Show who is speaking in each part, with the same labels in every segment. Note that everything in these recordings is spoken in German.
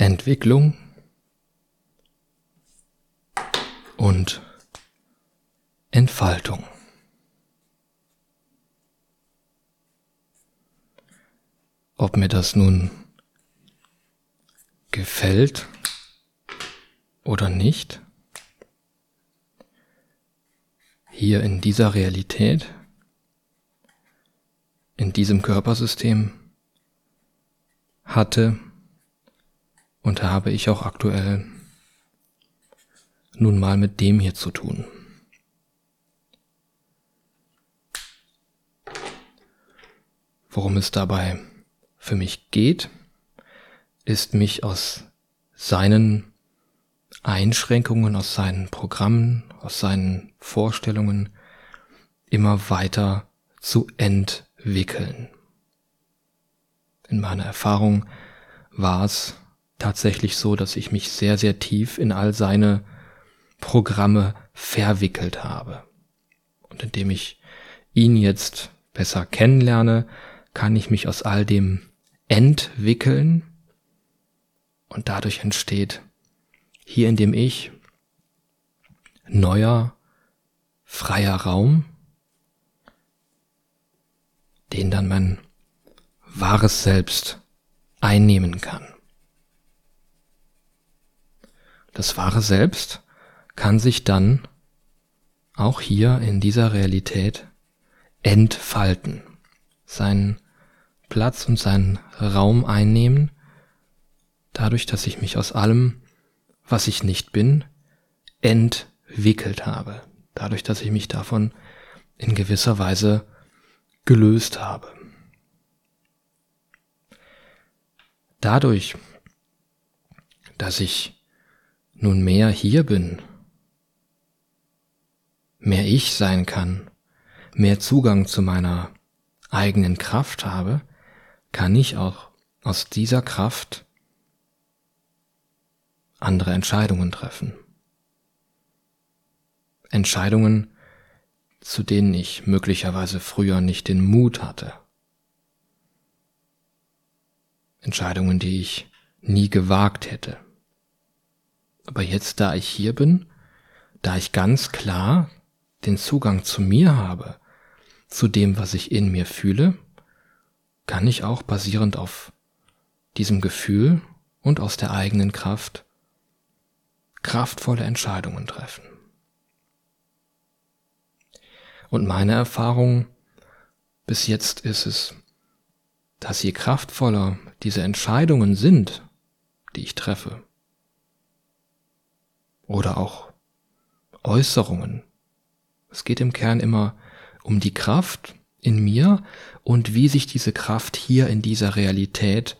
Speaker 1: Entwicklung und Entfaltung. Ob mir das nun gefällt oder nicht, hier in dieser Realität, in diesem Körpersystem hatte und habe ich auch aktuell nun mal mit dem hier zu tun. Worum es dabei für mich geht, ist mich aus seinen Einschränkungen, aus seinen Programmen, aus seinen Vorstellungen immer weiter zu entwickeln. In meiner Erfahrung war es tatsächlich so, dass ich mich sehr, sehr tief in all seine Programme verwickelt habe. Und indem ich ihn jetzt besser kennenlerne, kann ich mich aus all dem entwickeln und dadurch entsteht hier in dem Ich neuer, freier Raum, den dann mein wahres Selbst einnehmen kann. Das wahre Selbst kann sich dann auch hier in dieser Realität entfalten, seinen Platz und seinen Raum einnehmen, dadurch, dass ich mich aus allem, was ich nicht bin, entwickelt habe, dadurch, dass ich mich davon in gewisser Weise gelöst habe. Dadurch, dass ich nun mehr hier bin, mehr ich sein kann, mehr Zugang zu meiner eigenen Kraft habe, kann ich auch aus dieser Kraft andere Entscheidungen treffen. Entscheidungen, zu denen ich möglicherweise früher nicht den Mut hatte. Entscheidungen, die ich nie gewagt hätte. Aber jetzt, da ich hier bin, da ich ganz klar den Zugang zu mir habe, zu dem, was ich in mir fühle, kann ich auch basierend auf diesem Gefühl und aus der eigenen Kraft kraftvolle Entscheidungen treffen. Und meine Erfahrung bis jetzt ist es, dass je kraftvoller diese Entscheidungen sind, die ich treffe, oder auch Äußerungen. Es geht im Kern immer um die Kraft in mir und wie sich diese Kraft hier in dieser Realität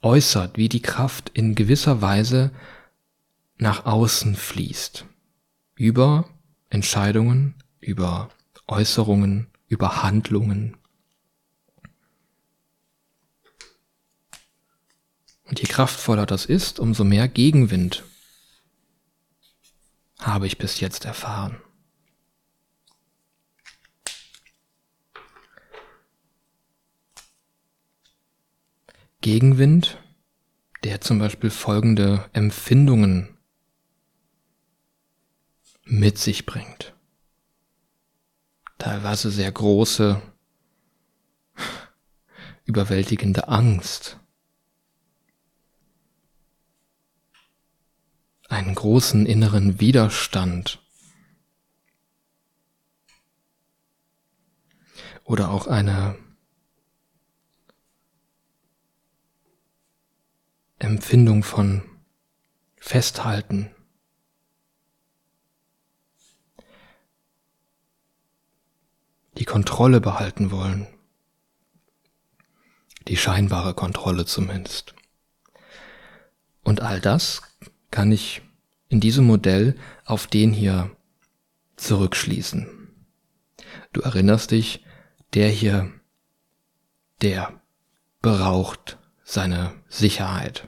Speaker 1: äußert, wie die Kraft in gewisser Weise nach außen fließt. Über Entscheidungen, über Äußerungen, über Handlungen. Und je kraftvoller das ist, umso mehr Gegenwind habe ich bis jetzt erfahren. Gegenwind, der zum Beispiel folgende Empfindungen mit sich bringt. Teilweise sehr große, überwältigende Angst, einen großen inneren Widerstand oder auch eine Empfindung von Festhalten. Die Kontrolle behalten wollen. Die scheinbare Kontrolle zumindest. Und all das kann ich in diesem Modell auf den hier zurückschließen. Du erinnerst dich, der hier, der braucht seine Sicherheit.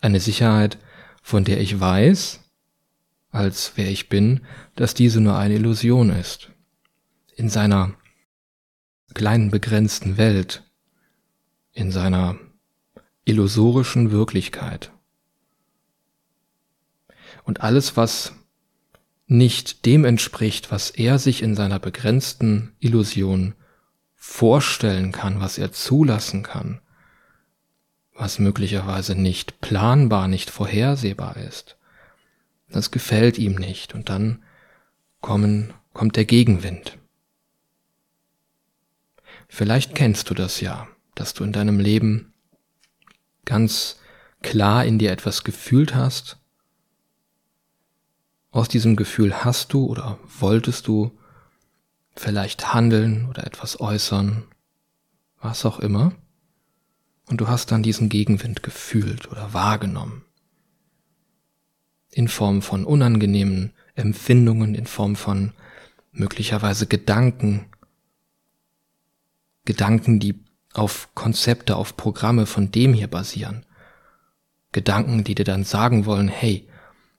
Speaker 1: Eine Sicherheit, von der ich weiß, als wer ich bin, dass diese nur eine Illusion ist. In seiner kleinen begrenzten Welt, in seiner illusorischen Wirklichkeit. Und alles, was nicht dem entspricht, was er sich in seiner begrenzten Illusion vorstellen kann, was er zulassen kann, was möglicherweise nicht planbar, nicht vorhersehbar ist, das gefällt ihm nicht und dann kommen, kommt der Gegenwind. Vielleicht kennst du das ja, dass du in deinem Leben ganz klar in dir etwas gefühlt hast. Aus diesem Gefühl hast du oder wolltest du vielleicht handeln oder etwas äußern, was auch immer. Und du hast dann diesen Gegenwind gefühlt oder wahrgenommen. In Form von unangenehmen Empfindungen, in Form von möglicherweise Gedanken, Gedanken, die auf Konzepte, auf Programme von dem hier basieren. Gedanken, die dir dann sagen wollen, hey,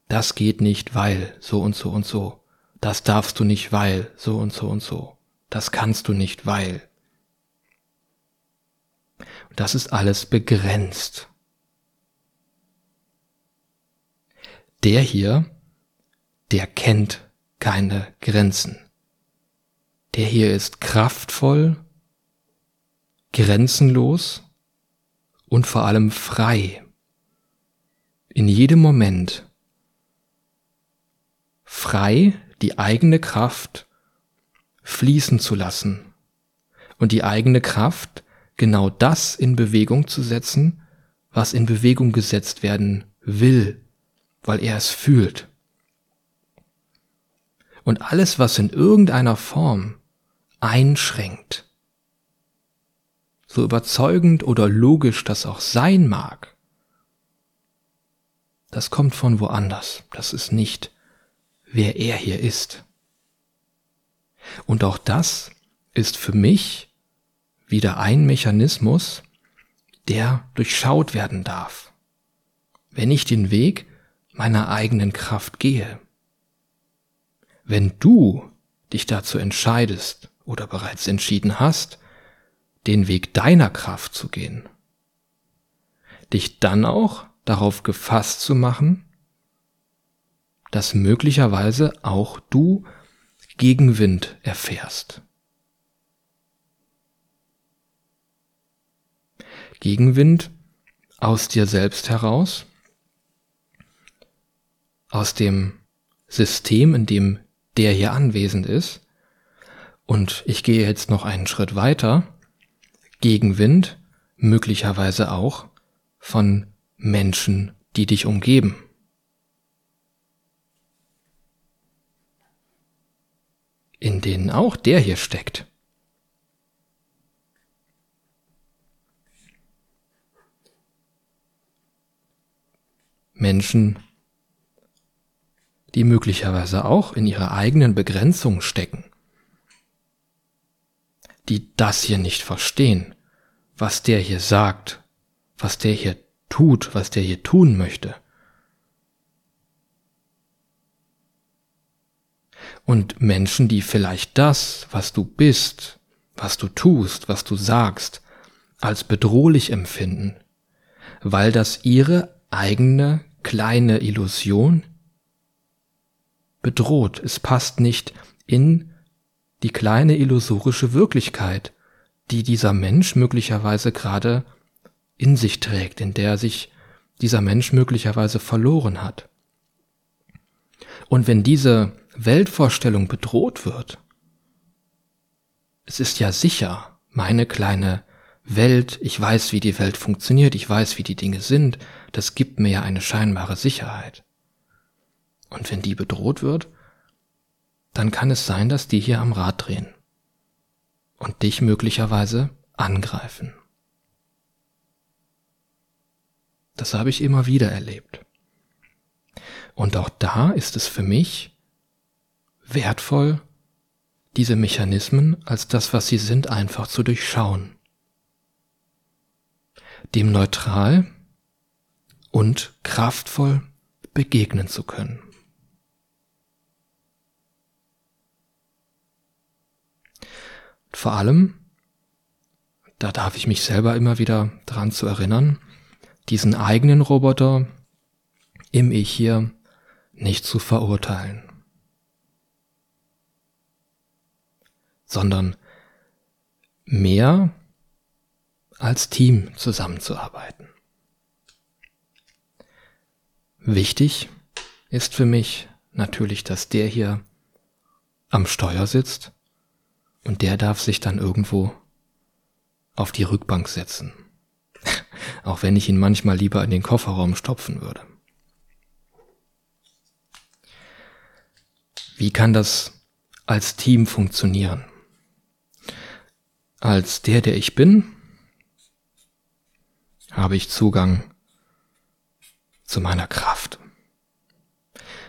Speaker 1: das geht nicht, weil so und so und so. Das darfst du nicht, weil so und so und so. Das kannst du nicht, weil. Das ist alles begrenzt. Der hier, der kennt keine Grenzen. Der hier ist kraftvoll grenzenlos und vor allem frei. In jedem Moment frei die eigene Kraft fließen zu lassen und die eigene Kraft genau das in Bewegung zu setzen, was in Bewegung gesetzt werden will, weil er es fühlt. Und alles, was in irgendeiner Form einschränkt, so überzeugend oder logisch das auch sein mag, das kommt von woanders. Das ist nicht, wer er hier ist. Und auch das ist für mich wieder ein Mechanismus, der durchschaut werden darf. Wenn ich den Weg meiner eigenen Kraft gehe. Wenn du dich dazu entscheidest oder bereits entschieden hast, den Weg deiner Kraft zu gehen. Dich dann auch darauf gefasst zu machen, dass möglicherweise auch du Gegenwind erfährst. Gegenwind aus dir selbst heraus, aus dem System, in dem der hier anwesend ist. Und ich gehe jetzt noch einen Schritt weiter Gegenwind, möglicherweise auch von Menschen, die dich umgeben. In denen auch der hier steckt. Menschen, die möglicherweise auch in ihrer eigenen Begrenzung stecken die das hier nicht verstehen, was der hier sagt, was der hier tut, was der hier tun möchte. Und Menschen, die vielleicht das, was du bist, was du tust, was du sagst, als bedrohlich empfinden, weil das ihre eigene kleine Illusion bedroht. Es passt nicht in die kleine illusorische Wirklichkeit, die dieser Mensch möglicherweise gerade in sich trägt, in der sich dieser Mensch möglicherweise verloren hat. Und wenn diese Weltvorstellung bedroht wird, es ist ja sicher, meine kleine Welt, ich weiß, wie die Welt funktioniert, ich weiß, wie die Dinge sind, das gibt mir ja eine scheinbare Sicherheit. Und wenn die bedroht wird, dann kann es sein, dass die hier am Rad drehen und dich möglicherweise angreifen. Das habe ich immer wieder erlebt. Und auch da ist es für mich wertvoll, diese Mechanismen als das, was sie sind, einfach zu durchschauen. Dem neutral und kraftvoll begegnen zu können. Vor allem, da darf ich mich selber immer wieder dran zu erinnern, diesen eigenen Roboter im Ich hier nicht zu verurteilen, sondern mehr als Team zusammenzuarbeiten. Wichtig ist für mich natürlich, dass der hier am Steuer sitzt und der darf sich dann irgendwo auf die Rückbank setzen. Auch wenn ich ihn manchmal lieber in den Kofferraum stopfen würde. Wie kann das als Team funktionieren? Als der, der ich bin, habe ich Zugang zu meiner Kraft.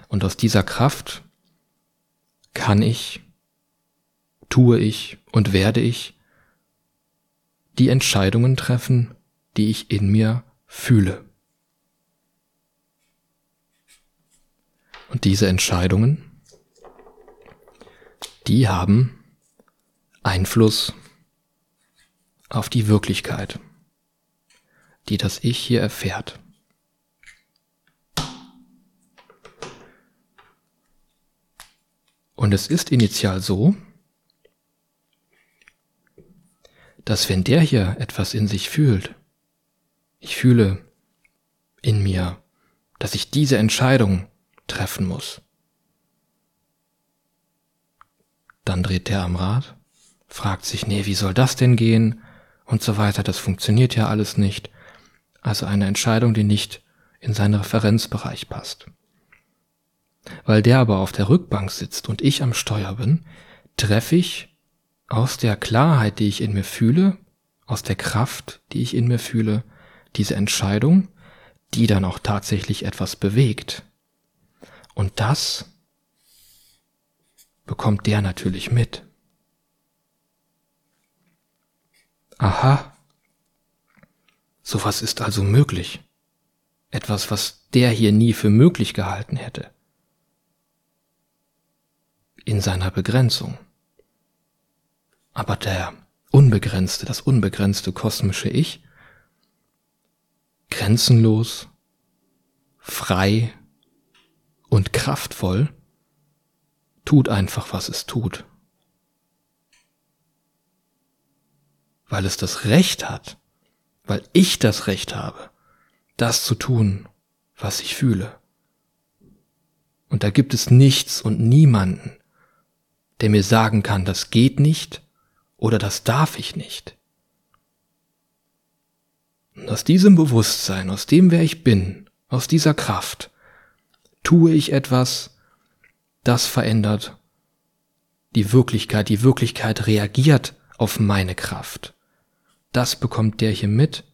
Speaker 1: Und aus dieser Kraft kann ich, tue ich und werde ich die Entscheidungen treffen, die ich in mir fühle. Und diese Entscheidungen, die haben Einfluss auf die Wirklichkeit, die das Ich hier erfährt. Und es ist initial so, dass wenn der hier etwas in sich fühlt, ich fühle in mir, dass ich diese Entscheidung treffen muss, dann dreht der am Rad, fragt sich, nee, wie soll das denn gehen? Und so weiter, das funktioniert ja alles nicht. Also eine Entscheidung, die nicht in seinen Referenzbereich passt. Weil der aber auf der Rückbank sitzt und ich am Steuer bin, treffe ich aus der Klarheit, die ich in mir fühle, aus der Kraft, die ich in mir fühle, diese Entscheidung, die dann auch tatsächlich etwas bewegt. Und das bekommt der natürlich mit. Aha, sowas ist also möglich. Etwas, was der hier nie für möglich gehalten hätte in seiner Begrenzung. Aber der unbegrenzte, das unbegrenzte kosmische Ich, grenzenlos, frei und kraftvoll, tut einfach, was es tut. Weil es das Recht hat, weil ich das Recht habe, das zu tun, was ich fühle. Und da gibt es nichts und niemanden, der mir sagen kann, das geht nicht oder das darf ich nicht. Und aus diesem Bewusstsein, aus dem, wer ich bin, aus dieser Kraft, tue ich etwas, das verändert die Wirklichkeit. Die Wirklichkeit reagiert auf meine Kraft. Das bekommt der hier mit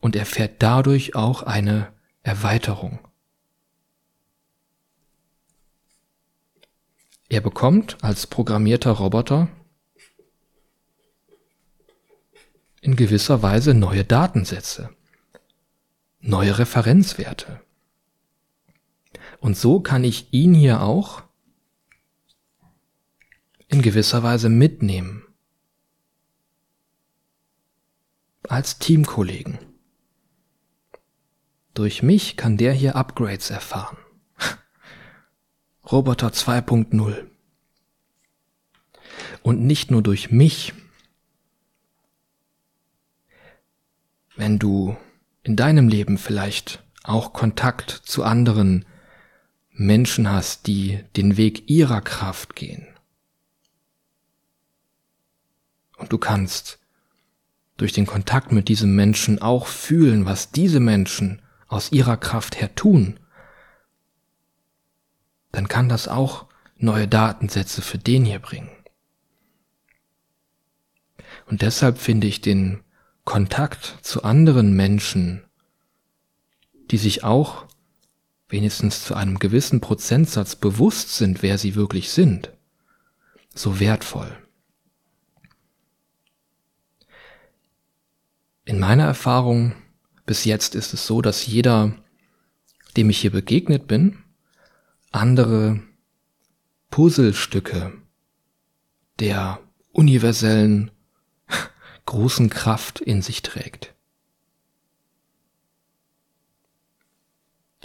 Speaker 1: und erfährt dadurch auch eine Erweiterung. Er bekommt als programmierter Roboter in gewisser Weise neue Datensätze, neue Referenzwerte. Und so kann ich ihn hier auch in gewisser Weise mitnehmen. Als Teamkollegen. Durch mich kann der hier Upgrades erfahren. Roboter 2.0. Und nicht nur durch mich. Wenn du in deinem Leben vielleicht auch Kontakt zu anderen Menschen hast, die den Weg ihrer Kraft gehen. Und du kannst durch den Kontakt mit diesem Menschen auch fühlen, was diese Menschen aus ihrer Kraft her tun dann kann das auch neue Datensätze für den hier bringen. Und deshalb finde ich den Kontakt zu anderen Menschen, die sich auch wenigstens zu einem gewissen Prozentsatz bewusst sind, wer sie wirklich sind, so wertvoll. In meiner Erfahrung bis jetzt ist es so, dass jeder, dem ich hier begegnet bin, andere Puzzlestücke der universellen großen Kraft in sich trägt.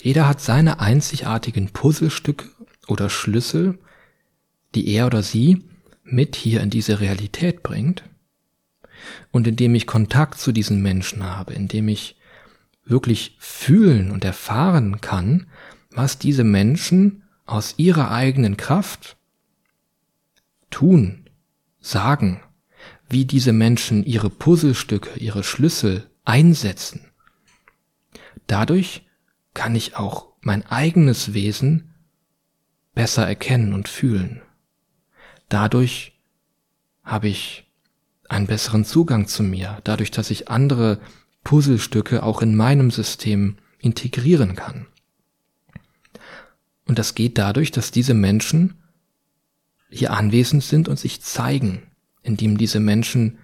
Speaker 1: Jeder hat seine einzigartigen Puzzlestücke oder Schlüssel, die er oder sie mit hier in diese Realität bringt. Und indem ich Kontakt zu diesen Menschen habe, indem ich wirklich fühlen und erfahren kann, was diese Menschen aus ihrer eigenen Kraft tun, sagen, wie diese Menschen ihre Puzzlestücke, ihre Schlüssel einsetzen. Dadurch kann ich auch mein eigenes Wesen besser erkennen und fühlen. Dadurch habe ich einen besseren Zugang zu mir, dadurch, dass ich andere Puzzlestücke auch in meinem System integrieren kann. Und das geht dadurch, dass diese Menschen hier anwesend sind und sich zeigen, indem diese Menschen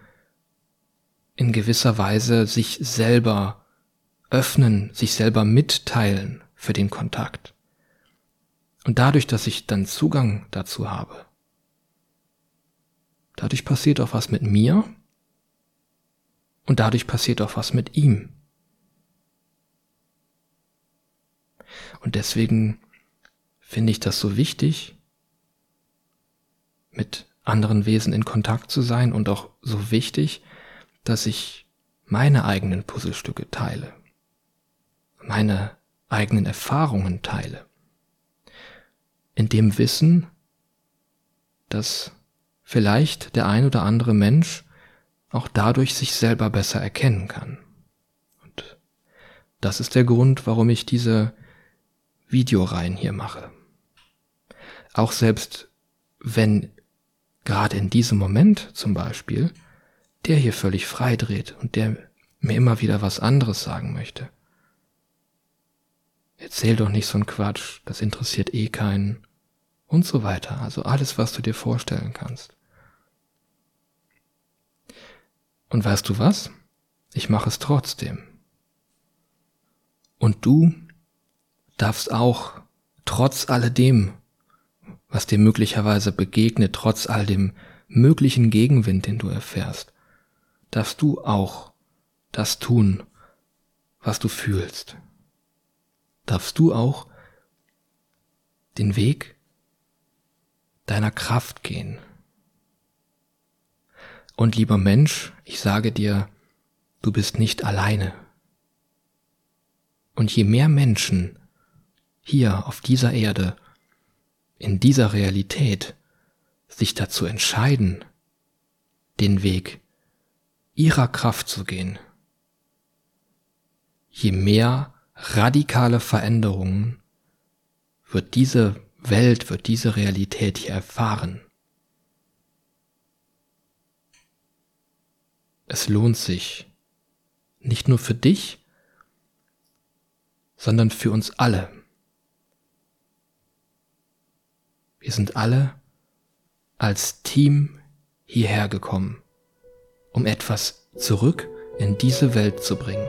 Speaker 1: in gewisser Weise sich selber öffnen, sich selber mitteilen für den Kontakt. Und dadurch, dass ich dann Zugang dazu habe, dadurch passiert auch was mit mir und dadurch passiert auch was mit ihm. Und deswegen finde ich das so wichtig, mit anderen Wesen in Kontakt zu sein und auch so wichtig, dass ich meine eigenen Puzzlestücke teile, meine eigenen Erfahrungen teile, in dem Wissen, dass vielleicht der ein oder andere Mensch auch dadurch sich selber besser erkennen kann. Und das ist der Grund, warum ich diese Videoreihen hier mache. Auch selbst wenn gerade in diesem Moment zum Beispiel der hier völlig frei dreht und der mir immer wieder was anderes sagen möchte. Erzähl doch nicht so ein Quatsch, das interessiert eh keinen und so weiter. Also alles, was du dir vorstellen kannst. Und weißt du was? Ich mache es trotzdem. Und du darfst auch, trotz alledem, was dir möglicherweise begegnet, trotz all dem möglichen Gegenwind, den du erfährst, darfst du auch das tun, was du fühlst. Darfst du auch den Weg deiner Kraft gehen. Und lieber Mensch, ich sage dir, du bist nicht alleine. Und je mehr Menschen hier auf dieser Erde, in dieser Realität, sich dazu entscheiden, den Weg ihrer Kraft zu gehen, je mehr radikale Veränderungen wird diese Welt, wird diese Realität hier erfahren. Es lohnt sich, nicht nur für dich, sondern für uns alle. Wir sind alle als Team hierher gekommen, um etwas zurück in diese Welt zu bringen.